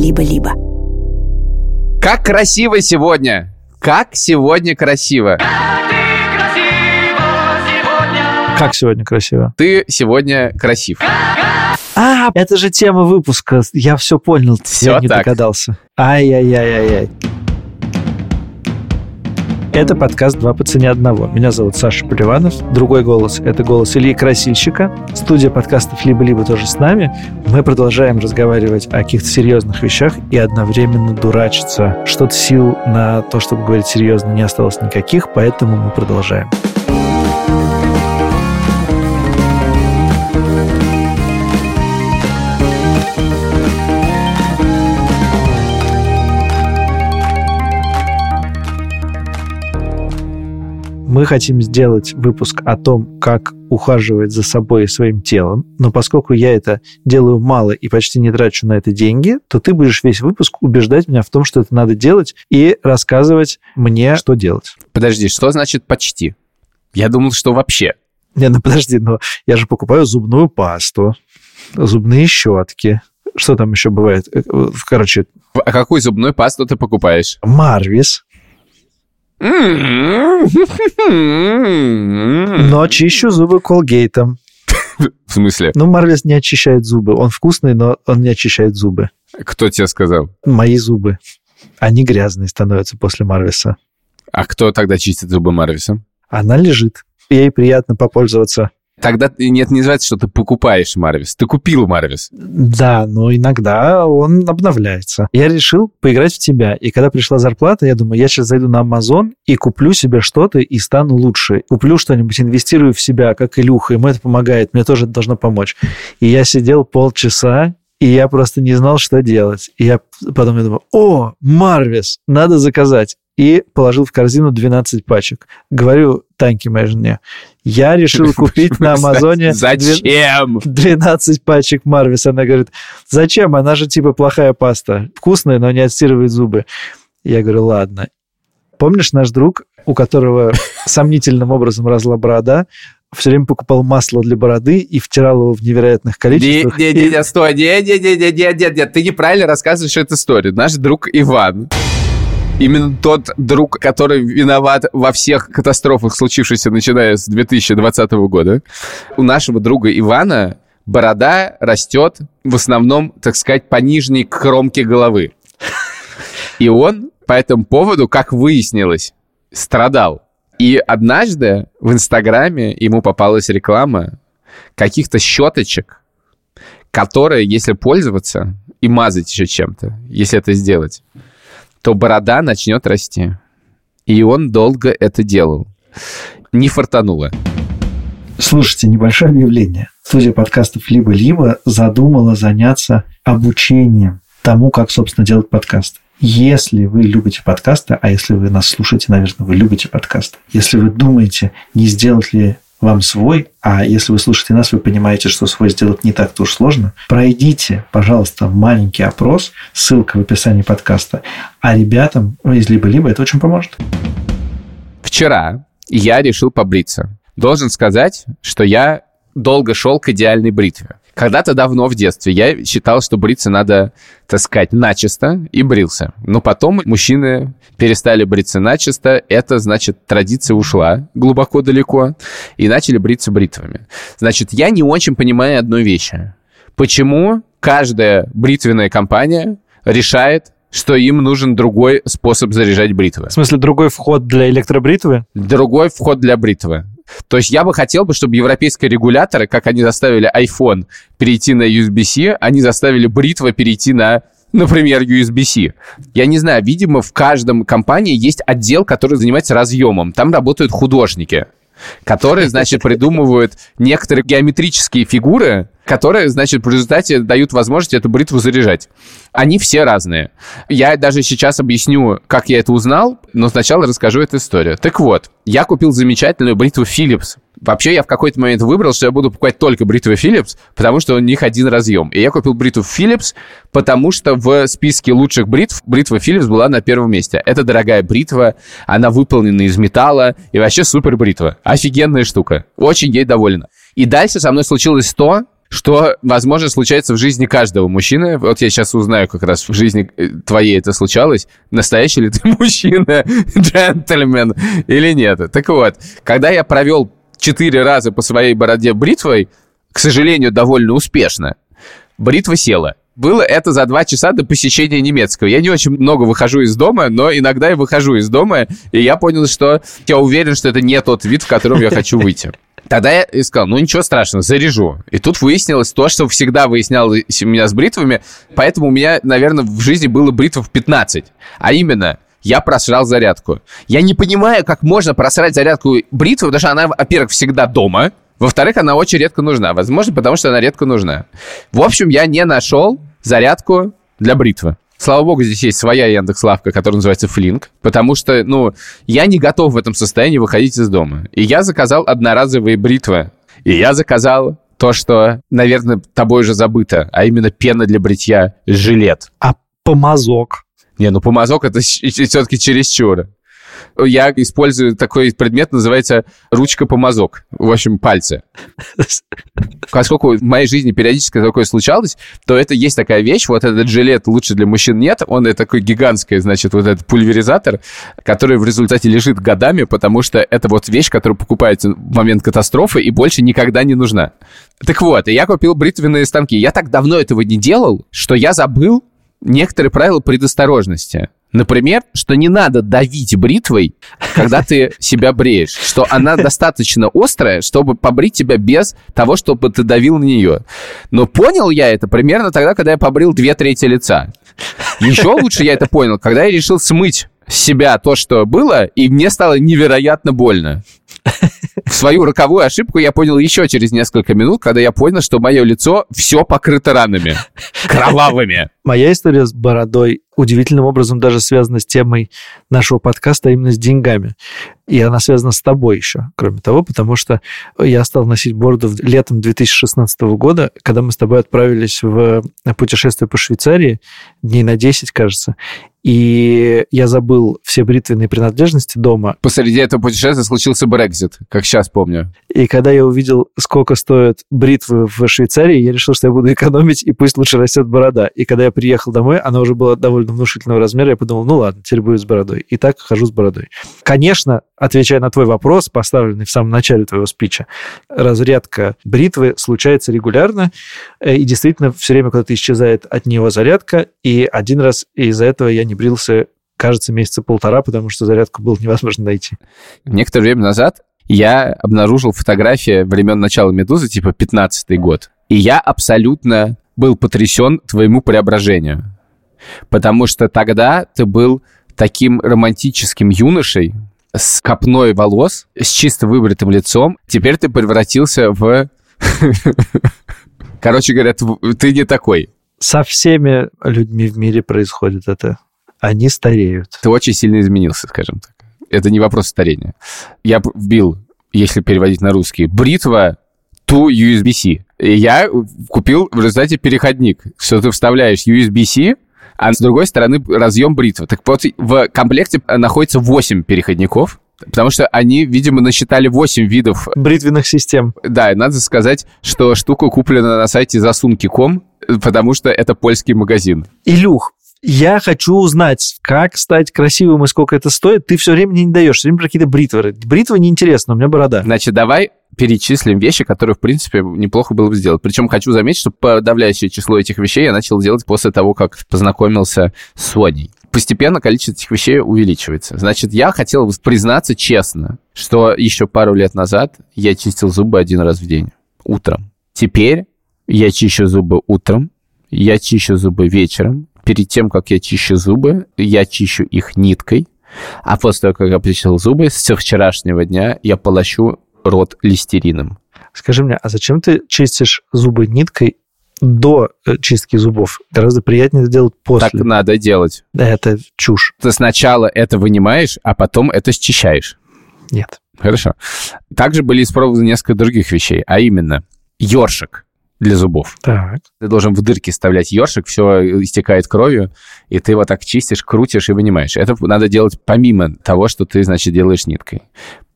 либо-либо. Как красиво сегодня! Как сегодня красиво! Как сегодня красиво? Ты сегодня красив. А, это же тема выпуска. Я все понял. Всё Я не так. догадался. Ай-яй-яй-яй-яй. Это подкаст «Два по цене одного». Меня зовут Саша Поливанов. Другой голос — это голос Ильи Красильщика. Студия подкастов «Либо-либо» тоже с нами. Мы продолжаем разговаривать о каких-то серьезных вещах и одновременно дурачиться. Что-то сил на то, чтобы говорить серьезно, не осталось никаких, поэтому мы продолжаем. Мы хотим сделать выпуск о том, как ухаживать за собой и своим телом, но поскольку я это делаю мало и почти не трачу на это деньги, то ты будешь весь выпуск убеждать меня в том, что это надо делать, и рассказывать мне, что делать. Подожди, что значит почти? Я думал, что вообще. Не, ну подожди, но я же покупаю зубную пасту, зубные щетки. Что там еще бывает? Э, э, Короче, А какую зубную пасту ты покупаешь? Марвис, но чищу зубы колгейтом. смысле? Ну, Марвис не очищает зубы. Он вкусный, но он не очищает зубы. Кто тебе сказал? Мои зубы. Они грязные становятся после Марвиса. А кто тогда чистит зубы Марвисом? Она лежит. Ей приятно попользоваться. Тогда нет, не называется, что ты покупаешь Марвис. Ты купил Марвис. Да, но иногда он обновляется. Я решил поиграть в тебя. И когда пришла зарплата, я думаю, я сейчас зайду на Amazon и куплю себе что-то и стану лучше. Куплю что-нибудь, инвестирую в себя, как Илюха. Ему это помогает. Мне тоже должно помочь. И я сидел полчаса и я просто не знал, что делать. И я потом я думаю, о, Марвис, надо заказать. И положил в корзину 12 пачек. Говорю Таньке, моей жене, я решил купить на Амазоне... Зачем? 12 пачек Марвис. Она говорит, зачем? Она же типа плохая паста. Вкусная, но не отстирывает зубы. Я говорю, ладно. Помнишь наш друг, у которого сомнительным образом разла борода, все время покупал масло для бороды и втирал его в невероятных количествах. И- Не-не-не, стой, не-не-не-не-не-не, ты неправильно рассказываешь эту историю. Наш друг Иван, именно тот друг, который виноват во всех катастрофах, случившихся начиная с 2020 года, у нашего друга Ивана борода растет в основном, так сказать, по нижней кромке головы. И он по этому поводу, как выяснилось, страдал. И однажды в Инстаграме ему попалась реклама каких-то щеточек, которые, если пользоваться и мазать еще чем-то, если это сделать, то борода начнет расти. И он долго это делал. Не фартануло. Слушайте, небольшое объявление. Студия подкастов «Либо-либо» задумала заняться обучением тому, как, собственно, делать подкасты. Если вы любите подкасты, а если вы нас слушаете, наверное, вы любите подкасты. Если вы думаете, не сделать ли вам свой, а если вы слушаете нас, вы понимаете, что свой сделать не так-то уж сложно, пройдите, пожалуйста, маленький опрос, ссылка в описании подкаста, а ребятам из «Либо-либо» это очень поможет. Вчера я решил побриться. Должен сказать, что я долго шел к идеальной бритве. Когда-то давно в детстве я считал, что бриться надо, так сказать, начисто, и брился. Но потом мужчины перестали бриться начисто, это, значит, традиция ушла глубоко далеко, и начали бриться бритвами. Значит, я не очень понимаю одной вещи. Почему каждая бритвенная компания решает, что им нужен другой способ заряжать бритвы? В смысле, другой вход для электробритвы? другой вход для бритвы. То есть я бы хотел бы, чтобы европейские регуляторы, как они заставили iPhone перейти на USB-C, они заставили бритва перейти на, например, USB-C. Я не знаю, видимо, в каждом компании есть отдел, который занимается разъемом. Там работают художники, которые, значит, придумывают некоторые геометрические фигуры, которые, значит, в результате дают возможность эту бритву заряжать. Они все разные. Я даже сейчас объясню, как я это узнал, но сначала расскажу эту историю. Так вот, я купил замечательную бритву Philips. Вообще, я в какой-то момент выбрал, что я буду покупать только бритвы Philips, потому что у них один разъем. И я купил бритву Philips, потому что в списке лучших бритв бритва Philips была на первом месте. Это дорогая бритва, она выполнена из металла, и вообще супер бритва. Офигенная штука. Очень ей доволен. И дальше со мной случилось то, что, возможно, случается в жизни каждого мужчины. Вот я сейчас узнаю, как раз в жизни э, твоей это случалось. Настоящий ли ты мужчина, джентльмен или нет? Так вот, когда я провел четыре раза по своей бороде бритвой, к сожалению, довольно успешно, бритва села. Было это за два часа до посещения немецкого. Я не очень много выхожу из дома, но иногда я выхожу из дома, и я понял, что я уверен, что это не тот вид, в котором я хочу выйти. Тогда я и сказал, ну ничего страшного, заряжу. И тут выяснилось то, что всегда выяснял меня с бритвами, поэтому у меня, наверное, в жизни было бритвов 15. А именно, я просрал зарядку. Я не понимаю, как можно просрать зарядку бритвы, потому что она, во-первых, всегда дома, во-вторых, она очень редко нужна. Возможно, потому что она редко нужна. В общем, я не нашел зарядку для бритвы. Слава богу, здесь есть своя Яндекс.Лавка, которая называется Флинк, потому что, ну, я не готов в этом состоянии выходить из дома. И я заказал одноразовые бритвы. И я заказал то, что, наверное, тобой уже забыто, а именно пена для бритья жилет. А помазок? Не, ну помазок это все-таки чересчур я использую такой предмет, называется ручка-помазок. В общем, пальцы. Поскольку в моей жизни периодически такое случалось, то это есть такая вещь, вот этот жилет лучше для мужчин нет, он это такой гигантский, значит, вот этот пульверизатор, который в результате лежит годами, потому что это вот вещь, которая покупается в момент катастрофы и больше никогда не нужна. Так вот, я купил бритвенные станки. Я так давно этого не делал, что я забыл некоторые правила предосторожности. Например, что не надо давить бритвой, когда ты себя бреешь, что она достаточно острая, чтобы побрить тебя без того, чтобы ты давил на нее. Но понял я это примерно тогда, когда я побрил две трети лица. Еще лучше я это понял, когда я решил смыть с себя то, что было, и мне стало невероятно больно. Свою роковую ошибку я понял еще через несколько минут, когда я понял, что мое лицо все покрыто ранами. Кровавыми. Моя история с бородой удивительным образом даже связана с темой нашего подкаста, а именно с деньгами. И она связана с тобой еще, кроме того, потому что я стал носить бороду летом 2016 года, когда мы с тобой отправились в путешествие по Швейцарии, дней на 10, кажется, и я забыл все бритвенные принадлежности дома. Посреди этого путешествия случился Брекзит, как сейчас помню. И когда я увидел, сколько стоят бритвы в Швейцарии, я решил, что я буду экономить, и пусть лучше растет борода. И когда я приехал домой, она уже была довольно внушительного размера, я подумал, ну ладно, теперь будет с бородой. И так хожу с бородой. Конечно, отвечая на твой вопрос, поставленный в самом начале твоего спича, разрядка бритвы случается регулярно, э, и действительно все время куда-то исчезает от него зарядка, и один раз из-за этого я не брился, кажется, месяца полтора, потому что зарядку было невозможно найти. Некоторое время назад я обнаружил фотографии времен начала «Медузы», типа 15-й год. И я абсолютно был потрясен твоему преображению. Потому что тогда ты был таким романтическим юношей с копной волос, с чисто выбритым лицом. Теперь ты превратился в... Короче говоря, ты не такой. Со всеми людьми в мире происходит это. Они стареют. Ты очень сильно изменился, скажем так. Это не вопрос старения. Я вбил, если переводить на русский, бритва to USB-C. И я купил в результате переходник, что ты вставляешь USB-C, а с другой стороны разъем бритвы. Так вот, в комплекте находится 8 переходников, Потому что они, видимо, насчитали 8 видов... Бритвенных систем. Да, и надо сказать, что штука куплена на сайте засунки.ком, потому что это польский магазин. Илюх, я хочу узнать, как стать красивым и сколько это стоит. Ты все время мне не даешь, все время какие-то бритвы. Бритва неинтересна, у меня борода. Значит, давай перечислим вещи, которые, в принципе, неплохо было бы сделать. Причем хочу заметить, что подавляющее число этих вещей я начал делать после того, как познакомился с Соней. Постепенно количество этих вещей увеличивается. Значит, я хотел признаться честно, что еще пару лет назад я чистил зубы один раз в день, утром. Теперь я чищу зубы утром, я чищу зубы вечером, перед тем, как я чищу зубы, я чищу их ниткой, а после того, как я почистил зубы, с вчерашнего дня я полощу рот листерином. Скажи мне, а зачем ты чистишь зубы ниткой до э, чистки зубов? Гораздо приятнее это делать после. Так надо делать. Это чушь. Ты сначала это вынимаешь, а потом это счищаешь. Нет. Хорошо. Также были испробованы несколько других вещей, а именно ёршик для зубов. Так. Ты должен в дырки вставлять ёршик, все истекает кровью, и ты его так чистишь, крутишь и вынимаешь. Это надо делать помимо того, что ты, значит, делаешь ниткой.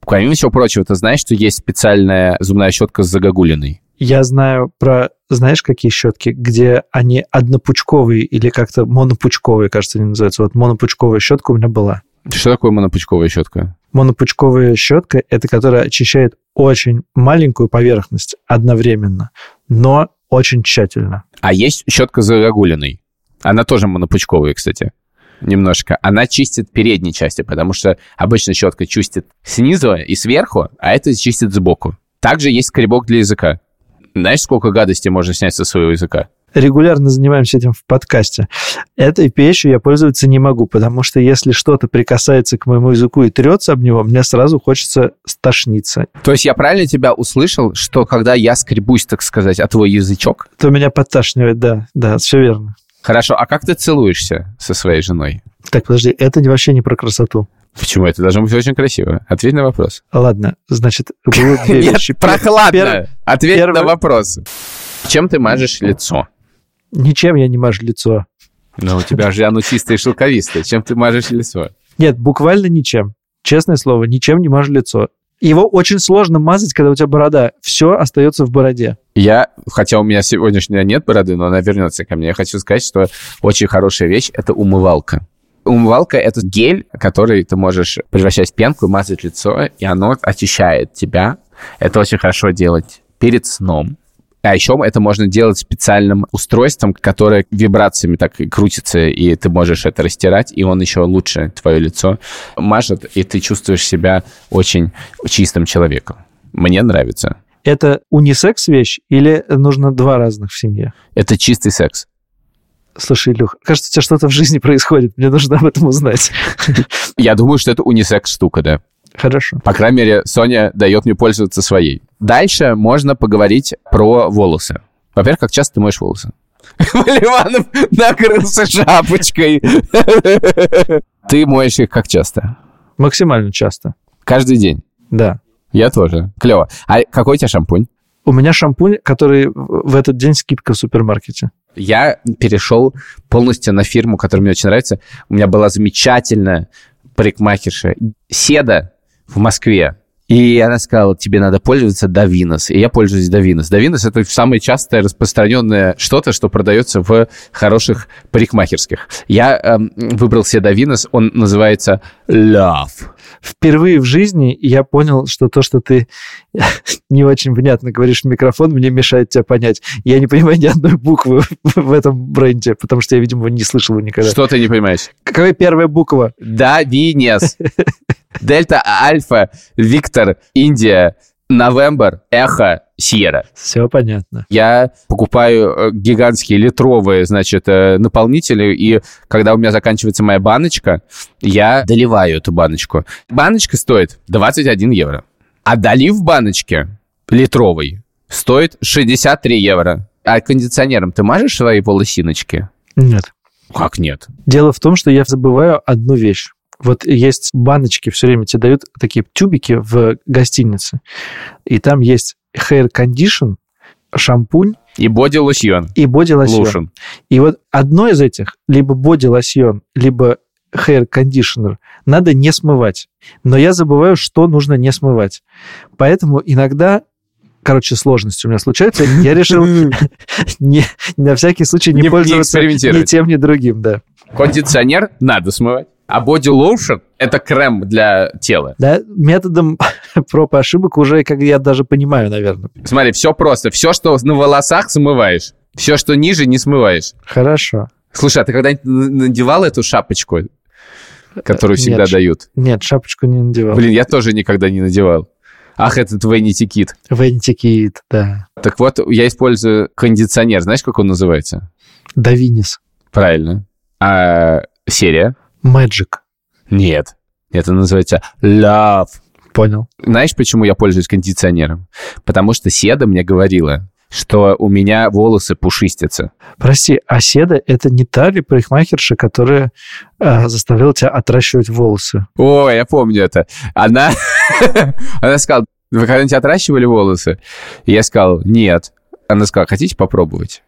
Помимо всего прочего, ты знаешь, что есть специальная зубная щетка с загогулиной? Я знаю про, знаешь, какие щетки, где они однопучковые или как-то монопучковые, кажется, они называются. Вот монопучковая щетка у меня была. Что такое монопучковая щетка? Монопучковая щетка – это которая очищает очень маленькую поверхность одновременно, но очень тщательно. А есть щетка с загогулиной. Она тоже монопучковая, кстати. Немножко. Она чистит передние части, потому что обычно щетка чистит снизу и сверху, а это чистит сбоку. Также есть скребок для языка. Знаешь, сколько гадостей можно снять со своего языка? Регулярно занимаемся этим в подкасте. Этой вещью я пользоваться не могу, потому что если что-то прикасается к моему языку и трется об него, мне сразу хочется стошниться. То есть я правильно тебя услышал, что когда я скребусь, так сказать, о твой язычок? То меня подташнивает, да, да, все верно. Хорошо, а как ты целуешься со своей женой? Так, подожди, это вообще не про красоту. Почему? Это должно быть очень красиво. Ответь на вопрос. Ладно, значит, было две вещи. прохладно. Ответь на вопрос. Чем ты мажешь лицо? Ничем я не мажу лицо. Ну, у тебя же оно чистое и шелковистое. Чем ты мажешь лицо? Нет, буквально ничем. Честное слово, ничем не мажу лицо. Его очень сложно мазать, когда у тебя борода. Все остается в бороде. Я, хотя у меня сегодняшняя нет бороды, но она вернется ко мне. Я хочу сказать, что очень хорошая вещь – это умывалка. Умывалка – это гель, который ты можешь превращать в пенку, мазать лицо, и оно очищает тебя. Это очень хорошо делать перед сном. А еще это можно делать специальным устройством, которое вибрациями так и крутится, и ты можешь это растирать, и он еще лучше твое лицо мажет, и ты чувствуешь себя очень чистым человеком. Мне нравится. Это унисекс вещь или нужно два разных в семье? Это чистый секс. Слушай, Илюх, кажется, у тебя что-то в жизни происходит. Мне нужно об этом узнать. Я думаю, что это унисекс штука, да. Хорошо. По крайней мере, Соня дает мне пользоваться своей. Дальше можно поговорить про волосы. Во-первых, как часто ты моешь волосы? Ливанов накрылся шапочкой. Ты моешь их как часто? Максимально часто. Каждый день? Да. Я тоже. Клево. А какой у тебя шампунь? У меня шампунь, который в этот день скидка в супермаркете. Я перешел полностью на фирму, которая мне очень нравится. У меня была замечательная парикмахерша Седа в Москве. И она сказала, тебе надо пользоваться Давинос. И я пользуюсь Давинос. Давинос – это самое частое распространенное что-то, что продается в хороших парикмахерских. Я эм, выбрал себе Давинос, он называется Love. Впервые в жизни я понял, что то, что ты не очень внятно говоришь в микрофон, мне мешает тебя понять. Я не понимаю ни одной буквы в этом бренде, потому что я, видимо, не слышал его никогда. Что ты не понимаешь? Какая первая буква? Давинес. Дельта, Альфа, Виктор, Индия, Новембр, Эхо, Сьерра. Все понятно. Я покупаю э, гигантские литровые, значит, э, наполнители, и когда у меня заканчивается моя баночка, я доливаю эту баночку. Баночка стоит 21 евро. А долив баночки литровой стоит 63 евро. А кондиционером ты мажешь свои волосиночки? Нет. Как нет? Дело в том, что я забываю одну вещь. Вот есть баночки, все время тебе дают такие тюбики в гостинице, и там есть hair condition, шампунь И боди-лосьон. и боди-лосьон. И вот одно из этих, либо боди-лосьон, либо hair conditioner, надо не смывать. Но я забываю, что нужно не смывать. Поэтому иногда короче, сложности у меня случаются. Я решил не, на всякий случай не, Не- не пользоваться ни экспериментировать. тем, ни другим, да. Кондиционер надо смывать. А боди лоушен – это крем для тела. Да, методом проб и ошибок уже, как я даже понимаю, наверное. Смотри, все просто. Все, что на волосах, смываешь. Все, что ниже, не смываешь. Хорошо. Слушай, а ты когда-нибудь надевал эту шапочку, которую Нет, всегда ш- дают? Нет, шапочку не надевал. Блин, я тоже никогда не надевал. Ах, этот Vanity Kit. Вентикит, да. Так вот, я использую кондиционер. Знаешь, как он называется? Давинис. Правильно. А серия? Magic. Нет. Это называется Love. Понял. Знаешь, почему я пользуюсь кондиционером? Потому что Седа мне говорила, что у меня волосы пушистятся. Прости, а Седа — это не та ли парикмахерша, которая а, заставляла тебя отращивать волосы? О, я помню это. Она, она сказала, вы когда-нибудь отращивали волосы? И я сказал, нет. Она сказала, хотите попробовать?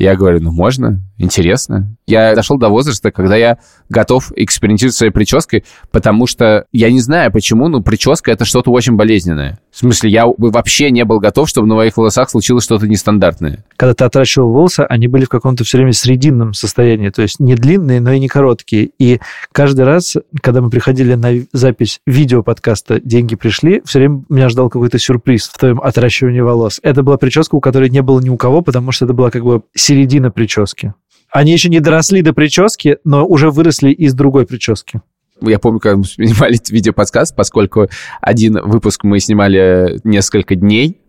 Я говорю, ну можно, интересно. Я дошел до возраста, когда я готов экспериментировать своей прической, потому что я не знаю почему, но прическа это что-то очень болезненное. В смысле, я вообще не был готов, чтобы на моих волосах случилось что-то нестандартное. Когда ты отращивал волосы, они были в каком-то все время срединном состоянии, то есть не длинные, но и не короткие. И каждый раз, когда мы приходили на запись видео-подкаста «Деньги пришли», все время меня ждал какой-то сюрприз в твоем отращивании волос. Это была прическа, у которой не было ни у кого, потому что это была как бы середина прически. Они еще не доросли до прически, но уже выросли из другой прически. Я помню, когда мы снимали видеоподкаст, поскольку один выпуск мы снимали несколько дней,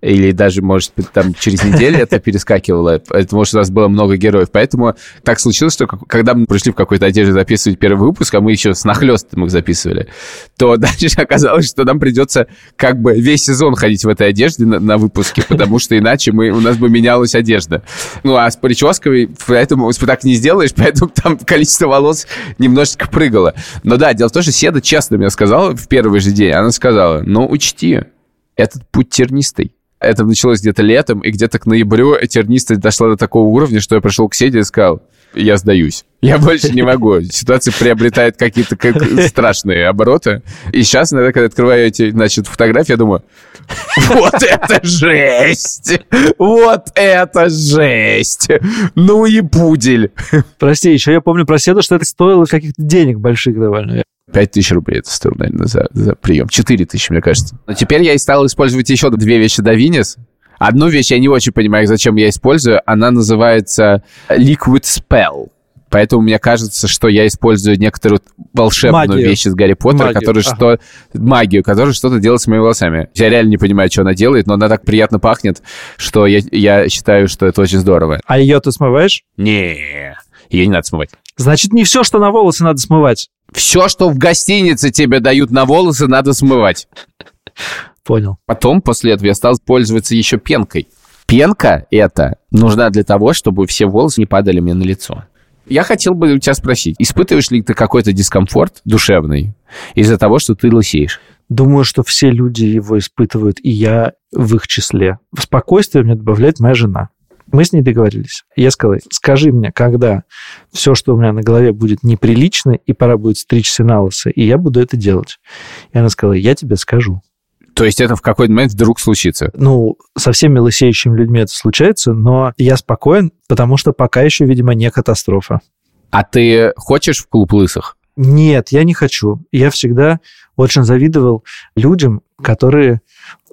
или даже, может быть, там через неделю это перескакивало, потому что у нас было много героев. Поэтому так случилось, что когда мы пришли в какой-то одежде записывать первый выпуск, а мы еще с нахлестом их записывали, то дальше оказалось, что нам придется как бы весь сезон ходить в этой одежде на, на выпуске, потому что иначе мы, у нас бы менялась одежда. Ну, а с прической поэтому так не сделаешь, поэтому там количество волос немножечко прыгало. Но да, дело в том, что Седа честно мне сказала в первый же день, она сказала, ну, учти, этот путь тернистый. Это началось где-то летом, и где-то к ноябрю тернистость дошла до такого уровня, что я пришел к Седе и сказал, я сдаюсь. Я больше не могу. Ситуация приобретает какие-то как страшные обороты. И сейчас, иногда, когда открываю эти, значит, фотографии, я думаю, вот это жесть! Вот это жесть! Ну и пудель! Прости, еще я помню про Седу, что это стоило каких-то денег больших довольно. 5 тысяч рублей это стоило, наверное, за, за прием. 4 тысячи, мне кажется. Но теперь я и стал использовать еще две вещи Давинис. Одну вещь я не очень понимаю, зачем я использую. Она называется Liquid Spell. Поэтому мне кажется, что я использую некоторую волшебную магию. вещь из Гарри Поттера, магию. которая ага. что магию, которая что-то делает с моими волосами. Я реально не понимаю, что она делает, но она так приятно пахнет, что я, я считаю, что это очень здорово. А ее ты смываешь? Не, ее не надо смывать. Значит, не все, что на волосы, надо смывать. Все, что в гостинице тебе дают на волосы, надо смывать. Понял. Потом, после этого, я стал пользоваться еще пенкой. Пенка эта нужна для того, чтобы все волосы не падали мне на лицо. Я хотел бы у тебя спросить, испытываешь ли ты какой-то дискомфорт душевный из-за того, что ты лысеешь? Думаю, что все люди его испытывают, и я в их числе. Спокойствие мне добавляет моя жена. Мы с ней договорились. Я сказал, скажи мне, когда все, что у меня на голове будет неприлично, и пора будет стричься на лысо, и я буду это делать. И она сказала, я тебе скажу. То есть это в какой-то момент вдруг случится? Ну, со всеми лысеющими людьми это случается, но я спокоен, потому что пока еще, видимо, не катастрофа. А ты хочешь в клуб лысых? Нет, я не хочу. Я всегда очень завидовал людям, которые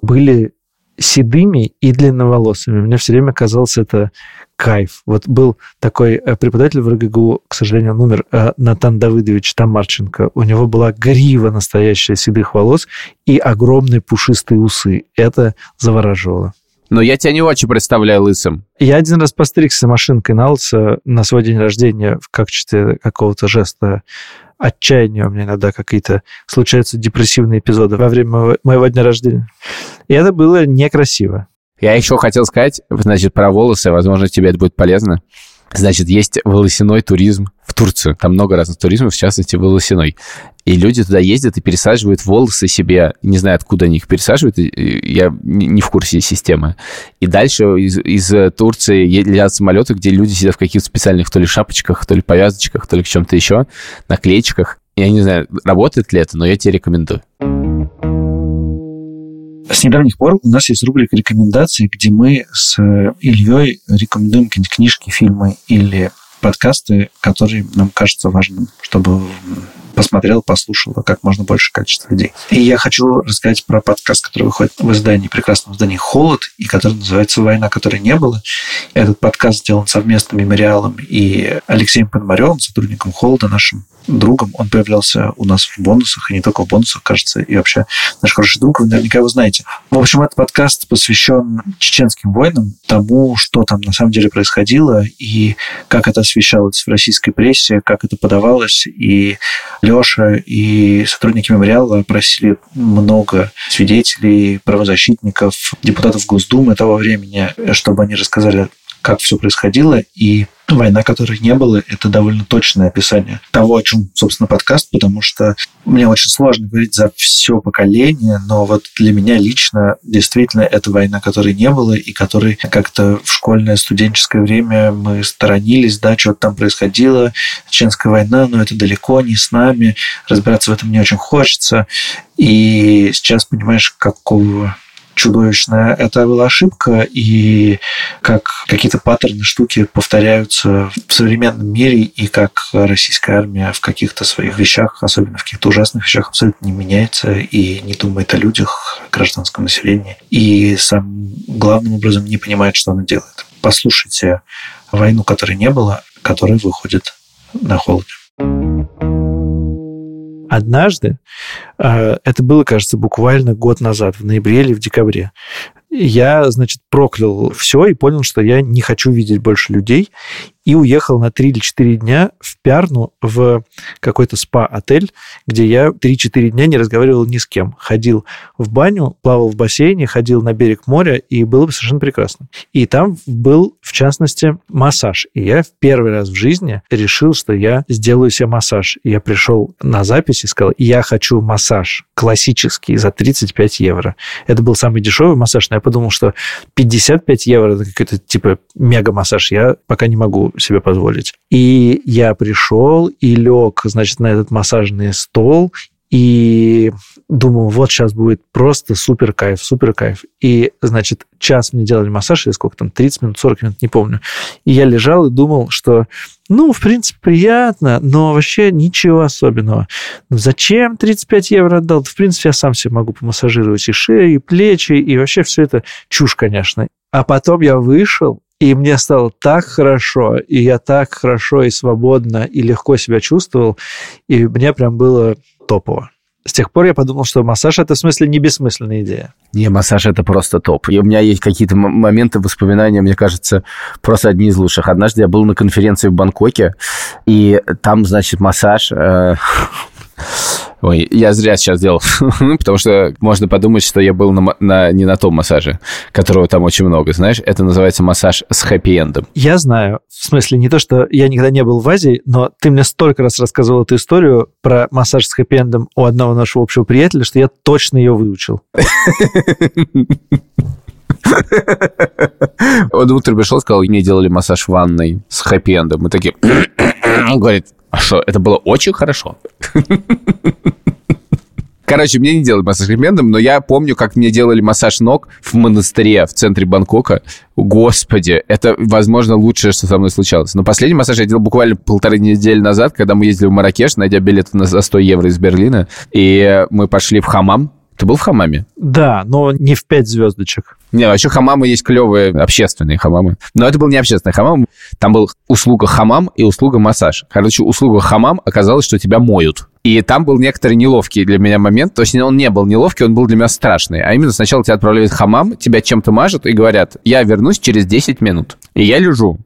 были седыми и длинноволосыми. Мне все время казалось это кайф. Вот был такой э, преподаватель в РГГУ, к сожалению, он умер, э, Натан Давыдович Тамарченко. У него была грива настоящая седых волос и огромные пушистые усы. Это завораживало. Но я тебя не очень представляю лысым. Я один раз постригся машинкой на лысо на свой день рождения в качестве какого-то жеста отчаяния. У меня иногда какие-то случаются депрессивные эпизоды во время моего дня рождения. И это было некрасиво. Я еще хотел сказать, значит, про волосы, возможно, тебе это будет полезно. Значит, есть волосяной туризм в Турцию. Там много разных туризмов, в частности, волосяной. И люди туда ездят и пересаживают волосы себе. Не знаю, откуда они их пересаживают. Я не в курсе системы. И дальше из, из Турции летят самолеты, где люди сидят в каких-то специальных то ли шапочках, то ли повязочках, то ли в чем-то еще, наклеечках. Я не знаю, работает ли это, но я тебе рекомендую. С недавних пор у нас есть рубрика рекомендаций, где мы с э, Ильей рекомендуем какие-нибудь книжки, фильмы или подкасты, которые нам кажутся важным, чтобы посмотрел, послушал как можно больше количества людей. И я хочу рассказать про подкаст, который выходит в издании, прекрасном издании «Холод», и который называется «Война, которой не было». Этот подкаст сделан совместно мемориалом и Алексеем Пономаревым, сотрудником «Холода», нашим другом. Он появлялся у нас в бонусах, и не только в бонусах, кажется, и вообще наш хороший друг, вы наверняка его знаете. В общем, этот подкаст посвящен чеченским войнам, тому, что там на самом деле происходило, и как это освещалось в российской прессе, как это подавалось, и Леша и сотрудники мемориала просили много свидетелей, правозащитников, депутатов Госдумы того времени, чтобы они рассказали как все происходило, и «Война, которой не было» — это довольно точное описание того, о чем, собственно, подкаст, потому что мне очень сложно говорить за все поколение, но вот для меня лично действительно это война, которой не было, и которой как-то в школьное студенческое время мы сторонились, да, что-то там происходило, Чеченская война, но это далеко не с нами, разбираться в этом не очень хочется. И сейчас понимаешь, какого чудовищная. Это была ошибка, и как какие-то паттерны, штуки повторяются в современном мире, и как российская армия в каких-то своих вещах, особенно в каких-то ужасных вещах, абсолютно не меняется и не думает о людях, о гражданском населении. И сам главным образом не понимает, что она делает. Послушайте «Войну, которой не было», которая выходит на холоде. Однажды, э, это было, кажется, буквально год назад, в ноябре или в декабре, я, значит, проклял все и понял, что я не хочу видеть больше людей и уехал на 3 или 4 дня в Пярну в какой-то спа-отель, где я 3-4 дня не разговаривал ни с кем. Ходил в баню, плавал в бассейне, ходил на берег моря, и было бы совершенно прекрасно. И там был, в частности, массаж. И я в первый раз в жизни решил, что я сделаю себе массаж. И я пришел на запись и сказал, я хочу массаж классический за 35 евро. Это был самый дешевый массаж, но я подумал, что 55 евро это какой-то типа мега-массаж. Я пока не могу себе позволить. И я пришел и лег, значит, на этот массажный стол, и думал, вот сейчас будет просто супер кайф, супер кайф. И, значит, час мне делали массаж, или сколько там, 30 минут, 40 минут, не помню. И я лежал и думал, что, ну, в принципе, приятно, но вообще ничего особенного. Ну, зачем 35 евро отдал? В принципе, я сам себе могу помассажировать и шею, и плечи, и вообще все это чушь, конечно. А потом я вышел, и мне стало так хорошо, и я так хорошо и свободно и легко себя чувствовал, и мне прям было топово. С тех пор я подумал, что массаж это в смысле не бессмысленная идея. Не, массаж это просто топ. И у меня есть какие-то моменты воспоминания, мне кажется, просто одни из лучших. Однажды я был на конференции в Бангкоке, и там, значит, массаж... Э, Ой, я зря сейчас сделал, потому что можно подумать, что я был на, на, не на том массаже, которого там очень много, знаешь. Это называется массаж с хэппи-эндом. Я знаю. В смысле, не то, что я никогда не был в Азии, но ты мне столько раз рассказывал эту историю про массаж с хэппи-эндом у одного нашего общего приятеля, что я точно ее выучил. Он утром пришел, сказал, мне делали массаж в ванной с хэппи-эндом. Мы такие... Говорит, а что, это было очень хорошо. Короче, мне не делали массаж хэппи но я помню, как мне делали массаж ног в монастыре в центре Бангкока. Господи, это, возможно, лучшее, что со мной случалось. Но последний массаж я делал буквально полторы недели назад, когда мы ездили в Маракеш, найдя билет за 100 евро из Берлина, и мы пошли в хамам, ты был в хамаме? Да, но не в пять звездочек. Не, а еще хамамы есть клевые общественные хамамы. Но это был не общественный хамам. Там был услуга хамам и услуга массаж. Короче, услуга хамам оказалось, что тебя моют. И там был некоторый неловкий для меня момент. То есть он не был неловкий, он был для меня страшный. А именно сначала тебя отправляют в хамам, тебя чем-то мажут и говорят, я вернусь через 10 минут. И я лежу.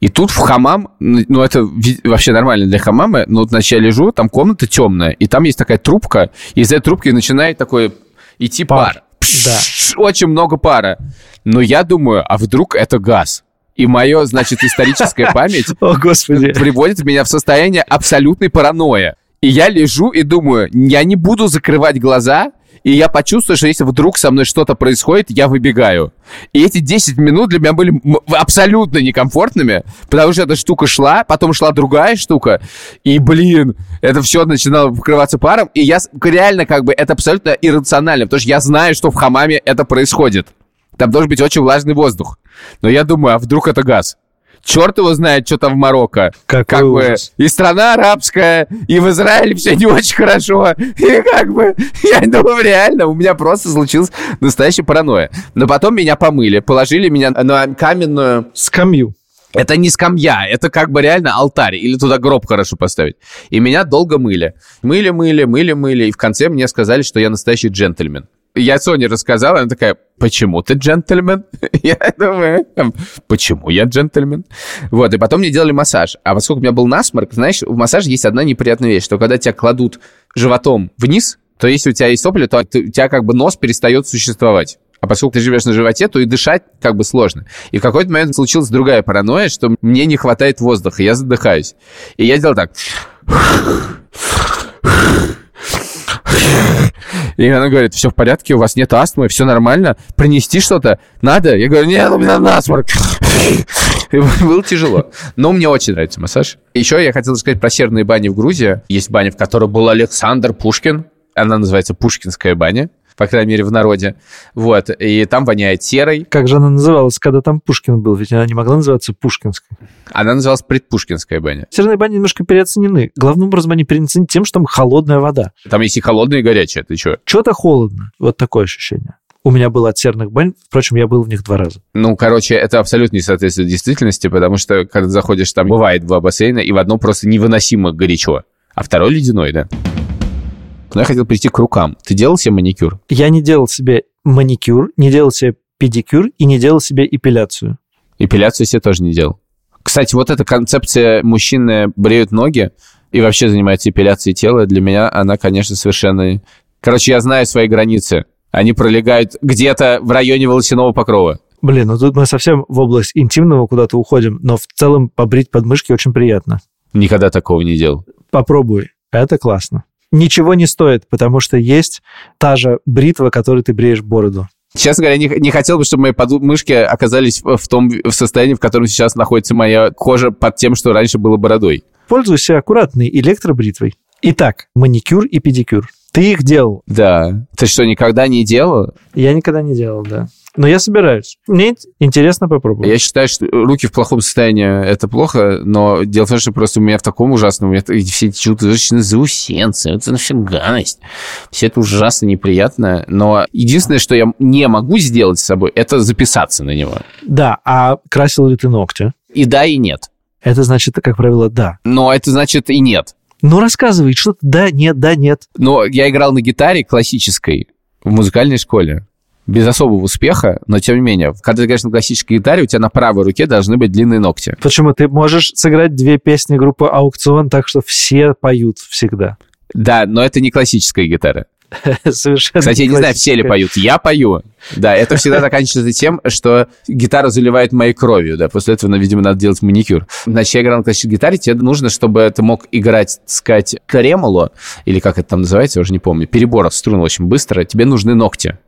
И тут в хамам, ну, это вообще нормально для хамама, но вот, значит, я лежу, там комната темная, и там есть такая трубка, и из этой трубки начинает такой идти пар. пар. Да. Очень много пара. Но я думаю, а вдруг это газ? И мое, значит, историческая память О, Господи. приводит меня в состояние абсолютной паранойи. И я лежу и думаю, я не буду закрывать глаза, и я почувствую, что если вдруг со мной что-то происходит, я выбегаю. И эти 10 минут для меня были абсолютно некомфортными, потому что эта штука шла, потом шла другая штука, и, блин, это все начинало покрываться паром, и я реально как бы, это абсолютно иррационально, потому что я знаю, что в хамаме это происходит. Там должен быть очень влажный воздух. Но я думаю, а вдруг это газ? Черт его знает, что там в Марокко. Какой как ужас. бы и страна арабская, и в Израиле все не очень хорошо. И как бы, я думаю, реально, у меня просто случилась настоящая паранойя. Но потом меня помыли, положили меня на каменную... Скамью. Это не скамья, это как бы реально алтарь, или туда гроб хорошо поставить. И меня долго мыли. Мыли, мыли, мыли, мыли, и в конце мне сказали, что я настоящий джентльмен я Соне рассказал, она такая, почему ты джентльмен? Я думаю, почему я джентльмен? Вот, и потом мне делали массаж. А поскольку у меня был насморк, знаешь, в массаже есть одна неприятная вещь, что когда тебя кладут животом вниз, то если у тебя есть сопли, то у тебя как бы нос перестает существовать А поскольку ты живешь на животе, то и дышать как бы сложно. И в какой-то момент случилась другая паранойя, что мне не хватает воздуха, я задыхаюсь. И я делал так. И она говорит, все в порядке, у вас нет астмы, все нормально, принести что-то надо? Я говорю, нет, у меня насморк. И было тяжело. Но мне очень нравится массаж. Еще я хотел сказать про серные бани в Грузии. Есть баня, в которой был Александр Пушкин. Она называется Пушкинская баня по крайней мере, в народе. Вот, и там воняет серой. Как же она называлась, когда там Пушкин был? Ведь она не могла называться Пушкинской. Она называлась предпушкинская баня. Серные бани немножко переоценены. Главным образом они переоценены тем, что там холодная вода. Там есть и холодная, и горячая, ты что? Что-то холодно. Вот такое ощущение. У меня было от серных бань, впрочем, я был в них два раза. Ну, короче, это абсолютно не соответствует действительности, потому что, когда заходишь, там бывает два бассейна, и в одном просто невыносимо горячо, а второй ледяной, да? Но я хотел прийти к рукам. Ты делал себе маникюр? Я не делал себе маникюр, не делал себе педикюр и не делал себе эпиляцию. Эпиляцию себе тоже не делал. Кстати, вот эта концепция мужчины бреют ноги и вообще занимается эпиляцией тела, для меня она, конечно, совершенно... Короче, я знаю свои границы. Они пролегают где-то в районе волосяного покрова. Блин, ну тут мы совсем в область интимного куда-то уходим, но в целом побрить подмышки очень приятно. Никогда такого не делал. Попробуй, это классно. Ничего не стоит, потому что есть та же бритва, которой ты бреешь бороду. Честно говоря, не, не хотел бы, чтобы мои подмышки оказались в, том в состоянии, в котором сейчас находится моя кожа под тем, что раньше было бородой. Пользуйся аккуратной электробритвой. Итак, маникюр и педикюр. Ты их делал? Да. Ты что, никогда не делал? Я никогда не делал, да. Но я собираюсь. Мне интересно попробовать. Я считаю, что руки в плохом состоянии это плохо, но дело в том, что просто у меня в таком ужасном, у меня все эти чудовищные заусенцы, это вообще гадость. Все это ужасно неприятно, но единственное, что я не могу сделать с собой, это записаться на него. Да, а красил ли ты ногти? И да, и нет. Это значит, как правило, да. Но это значит и нет. Ну, рассказывай, что-то да, нет, да, нет. Но я играл на гитаре классической в музыкальной школе без особого успеха, но тем не менее, когда ты играешь на классической гитаре, у тебя на правой руке должны быть длинные ногти. Почему? Ты можешь сыграть две песни группы «Аукцион» так, что все поют всегда. Да, но это не классическая гитара. Совершенно Кстати, я не знаю, все ли поют. Я пою. Да, это всегда заканчивается тем, что гитара заливает моей кровью. Да, после этого, ну, видимо, надо делать маникюр. Значит, я играл на классической гитаре, тебе нужно, чтобы ты мог играть, сказать, тремоло, или как это там называется, я уже не помню, перебор струн очень быстро, тебе нужны ногти.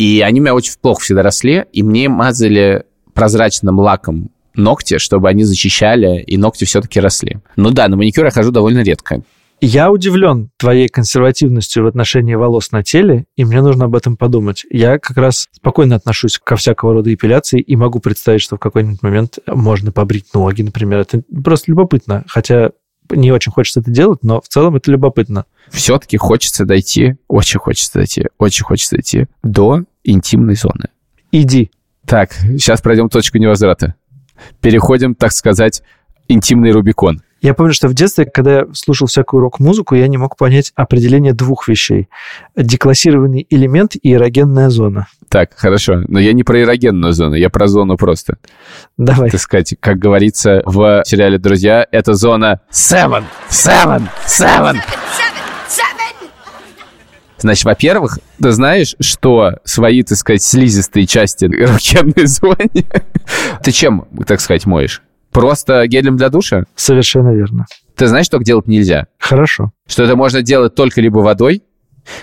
И они у меня очень плохо всегда росли, и мне мазали прозрачным лаком ногти, чтобы они защищали, и ногти все-таки росли. Ну да, на маникюр я хожу довольно редко. Я удивлен твоей консервативностью в отношении волос на теле, и мне нужно об этом подумать. Я как раз спокойно отношусь ко всякого рода эпиляции и могу представить, что в какой-нибудь момент можно побрить ноги, например. Это просто любопытно. Хотя не очень хочется это делать, но в целом это любопытно. Все-таки хочется дойти, очень хочется дойти, очень хочется дойти до интимной зоны. Иди. Так, сейчас пройдем точку невозврата. Переходим, так сказать, интимный Рубикон. Я помню, что в детстве, когда я слушал всякую рок-музыку, я не мог понять определение двух вещей. Деклассированный элемент и эрогенная зона. Так, хорошо. Но я не про эрогенную зону, я про зону просто. Давай. Так сказать, как говорится в сериале «Друзья», это зона seven, seven, seven. Значит, во-первых, ты знаешь, что свои, так сказать, слизистые части эрогенной зоне ты чем, так сказать, моешь? Просто гелем для душа? Совершенно верно. Ты знаешь, что делать нельзя? Хорошо. Что это можно делать только либо водой,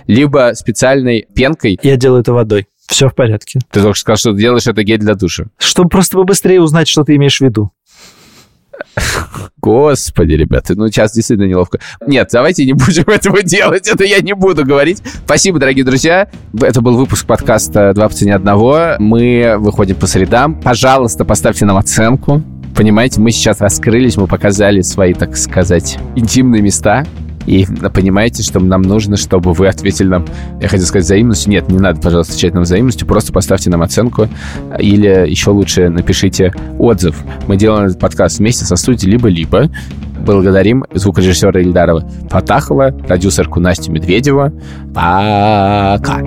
либо специальной пенкой. Я делаю это водой. Все в порядке. Ты только сказал, что ты делаешь это гель для душа. Чтобы просто побыстрее узнать, что ты имеешь в виду. Господи, ребята, ну сейчас действительно неловко. Нет, давайте не будем этого делать, это я не буду говорить. Спасибо, дорогие друзья. Это был выпуск подкаста «Два по цене одного». Мы выходим по средам. Пожалуйста, поставьте нам оценку. Понимаете, мы сейчас раскрылись, мы показали свои, так сказать, интимные места. И понимаете, что нам нужно, чтобы вы ответили нам, я хотел сказать, взаимностью. Нет, не надо, пожалуйста, отвечать нам взаимностью, просто поставьте нам оценку или еще лучше напишите отзыв. Мы делаем этот подкаст вместе со студией «Либо-либо». Благодарим звукорежиссера Ильдарова Фатахова, продюсерку Настю Медведева. Пока!